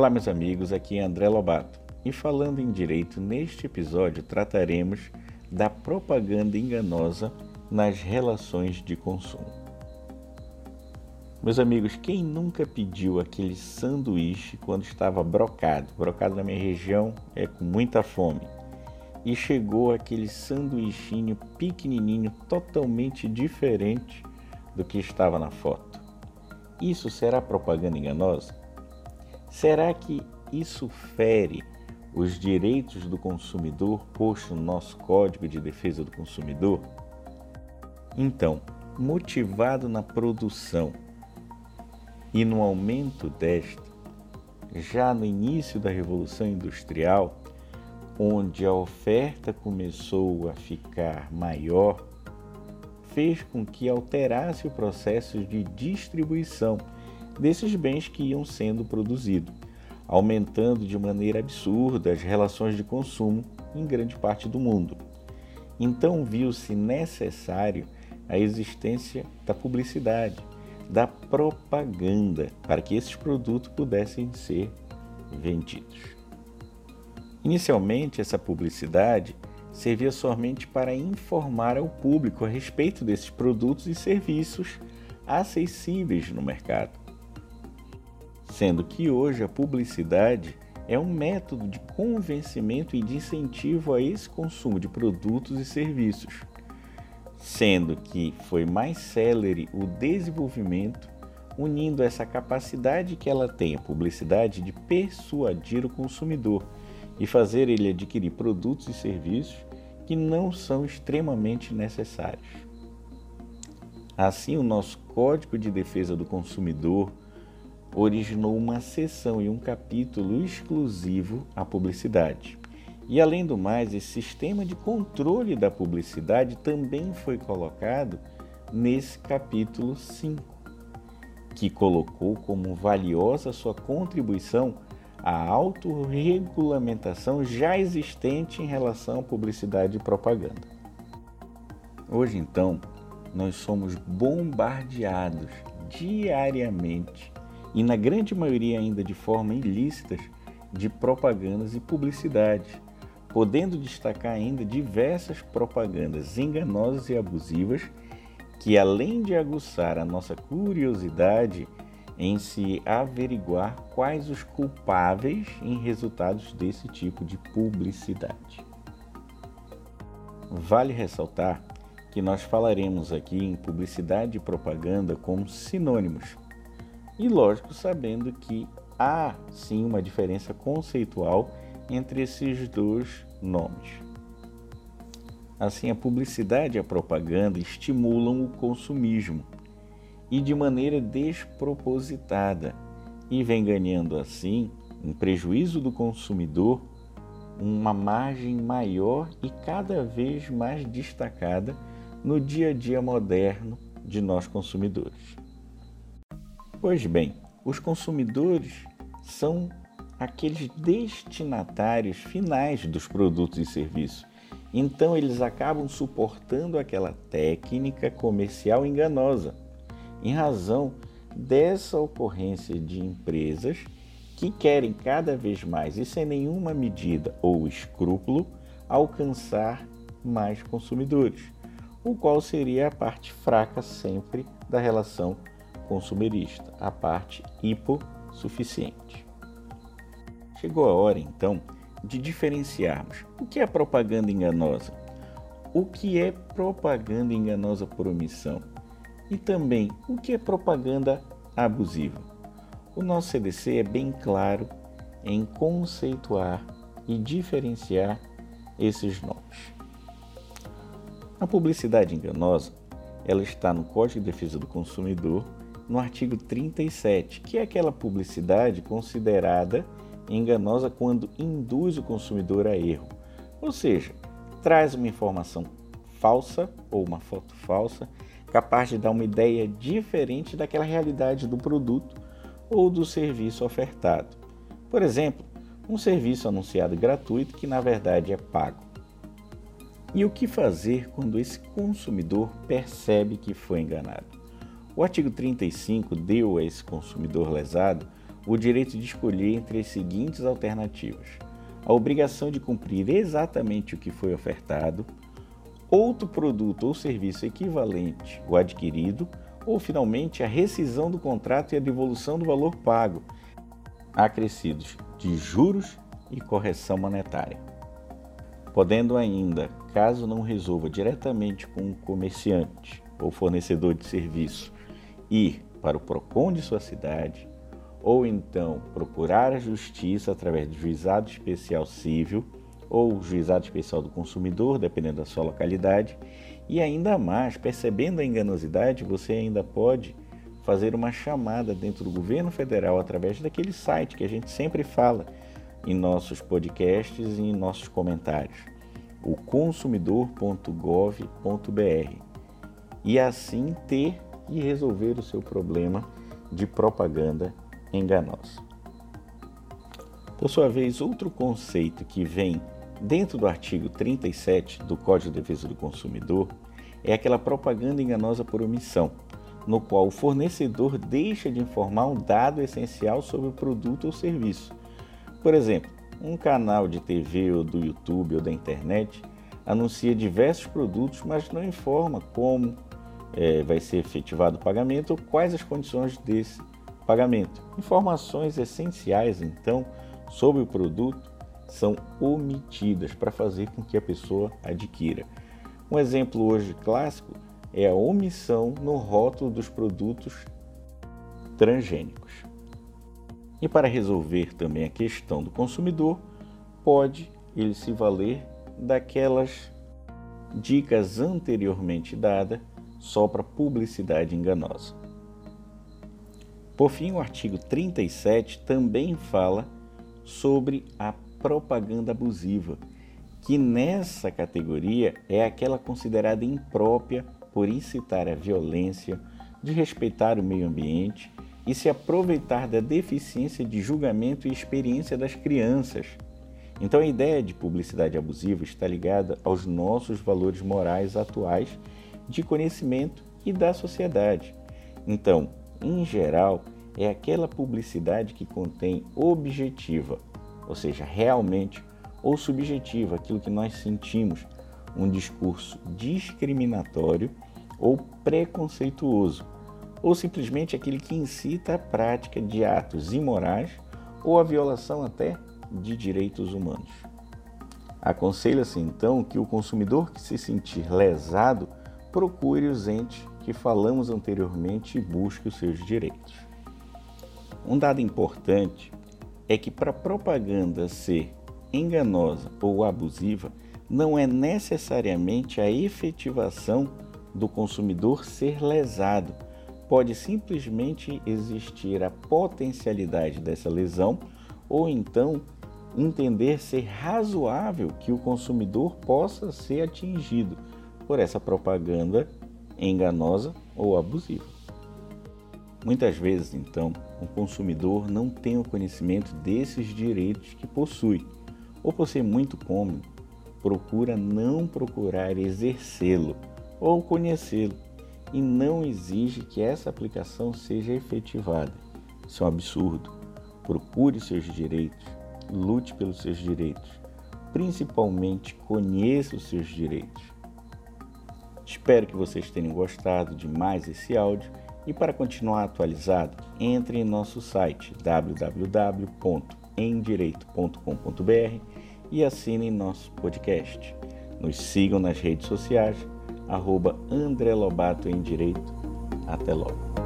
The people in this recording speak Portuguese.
Olá, meus amigos, aqui é André Lobato e falando em direito, neste episódio trataremos da propaganda enganosa nas relações de consumo. Meus amigos, quem nunca pediu aquele sanduíche quando estava brocado? Brocado na minha região é com muita fome. E chegou aquele sanduichinho pequenininho, totalmente diferente do que estava na foto. Isso será propaganda enganosa? Será que isso fere os direitos do consumidor posto no nosso Código de Defesa do Consumidor? Então, motivado na produção e no aumento desta, já no início da Revolução Industrial, onde a oferta começou a ficar maior, fez com que alterasse o processo de distribuição desses bens que iam sendo produzidos, aumentando de maneira absurda as relações de consumo em grande parte do mundo. Então viu-se necessário a existência da publicidade, da propaganda, para que esses produtos pudessem ser vendidos. Inicialmente, essa publicidade servia somente para informar ao público a respeito desses produtos e serviços acessíveis no mercado sendo que hoje a publicidade é um método de convencimento e de incentivo a esse consumo de produtos e serviços, sendo que foi mais célere o desenvolvimento unindo essa capacidade que ela tem, a publicidade, de persuadir o consumidor e fazer ele adquirir produtos e serviços que não são extremamente necessários. Assim, o nosso Código de Defesa do Consumidor originou uma seção e um capítulo exclusivo à publicidade. E além do mais, esse sistema de controle da publicidade também foi colocado nesse capítulo 5, que colocou como valiosa sua contribuição à autorregulamentação já existente em relação à publicidade e propaganda. Hoje, então, nós somos bombardeados diariamente e na grande maioria ainda de forma ilícita de propagandas e publicidade, podendo destacar ainda diversas propagandas enganosas e abusivas que além de aguçar a nossa curiosidade em se averiguar quais os culpáveis em resultados desse tipo de publicidade. Vale ressaltar que nós falaremos aqui em publicidade e propaganda como sinônimos, e lógico, sabendo que há sim uma diferença conceitual entre esses dois nomes. Assim, a publicidade e a propaganda estimulam o consumismo e de maneira despropositada e vem ganhando assim, em prejuízo do consumidor, uma margem maior e cada vez mais destacada no dia a dia moderno de nós consumidores. Pois bem, os consumidores são aqueles destinatários finais dos produtos e serviços. Então eles acabam suportando aquela técnica comercial enganosa, em razão dessa ocorrência de empresas que querem cada vez mais e sem nenhuma medida ou escrúpulo alcançar mais consumidores, o qual seria a parte fraca sempre da relação consumerista, a parte hipossuficiente. Chegou a hora, então, de diferenciarmos o que é propaganda enganosa, o que é propaganda enganosa por omissão e também o que é propaganda abusiva. O nosso CDC é bem claro em conceituar e diferenciar esses nomes. A publicidade enganosa, ela está no Código de Defesa do Consumidor no artigo 37, que é aquela publicidade considerada enganosa quando induz o consumidor a erro, ou seja, traz uma informação falsa ou uma foto falsa, capaz de dar uma ideia diferente daquela realidade do produto ou do serviço ofertado. Por exemplo, um serviço anunciado gratuito que na verdade é pago. E o que fazer quando esse consumidor percebe que foi enganado? O artigo 35 deu a esse consumidor lesado o direito de escolher entre as seguintes alternativas: a obrigação de cumprir exatamente o que foi ofertado, outro produto ou serviço equivalente ou adquirido, ou finalmente a rescisão do contrato e a devolução do valor pago, acrescidos de juros e correção monetária. Podendo ainda, caso não resolva diretamente com o comerciante ou fornecedor de serviço, ir para o PROCON de sua cidade, ou então procurar a justiça através do juizado especial civil ou juizado especial do consumidor, dependendo da sua localidade, e ainda mais, percebendo a enganosidade, você ainda pode fazer uma chamada dentro do governo federal através daquele site que a gente sempre fala em nossos podcasts e em nossos comentários, o consumidor.gov.br, e assim ter e resolver o seu problema de propaganda enganosa. Por sua vez, outro conceito que vem dentro do artigo 37 do Código de Defesa do Consumidor é aquela propaganda enganosa por omissão, no qual o fornecedor deixa de informar um dado essencial sobre o produto ou serviço. Por exemplo, um canal de TV ou do YouTube ou da internet anuncia diversos produtos, mas não informa como é, vai ser efetivado o pagamento quais as condições desse pagamento. Informações essenciais, então, sobre o produto são omitidas para fazer com que a pessoa adquira. Um exemplo hoje clássico é a omissão no rótulo dos produtos transgênicos. E para resolver também a questão do consumidor, pode ele se valer daquelas dicas anteriormente dadas só para publicidade enganosa. Por fim, o artigo 37 também fala sobre a propaganda abusiva, que nessa categoria é aquela considerada imprópria por incitar a violência, de respeitar o meio ambiente e se aproveitar da deficiência de julgamento e experiência das crianças. Então a ideia de publicidade abusiva está ligada aos nossos valores morais atuais de conhecimento e da sociedade. Então, em geral, é aquela publicidade que contém objetiva, ou seja, realmente, ou subjetiva, aquilo que nós sentimos, um discurso discriminatório ou preconceituoso, ou simplesmente aquele que incita a prática de atos imorais ou a violação até de direitos humanos. Aconselha-se então que o consumidor que se sentir lesado procure os entes que falamos anteriormente e busque os seus direitos. Um dado importante é que para propaganda ser enganosa ou abusiva, não é necessariamente a efetivação do consumidor ser lesado. Pode simplesmente existir a potencialidade dessa lesão ou então entender ser razoável que o consumidor possa ser atingido por essa propaganda enganosa ou abusiva. Muitas vezes, então, o consumidor não tem o conhecimento desses direitos que possui, ou por ser muito cômodo, procura não procurar exercê-lo ou conhecê-lo e não exige que essa aplicação seja efetivada. Isso é um absurdo. Procure seus direitos, lute pelos seus direitos, principalmente conheça os seus direitos. Espero que vocês tenham gostado de mais esse áudio e para continuar atualizado, entre em nosso site www.emdireito.com.br e assinem nosso podcast. Nos sigam nas redes sociais, arroba André Lobato em Direito. Até logo.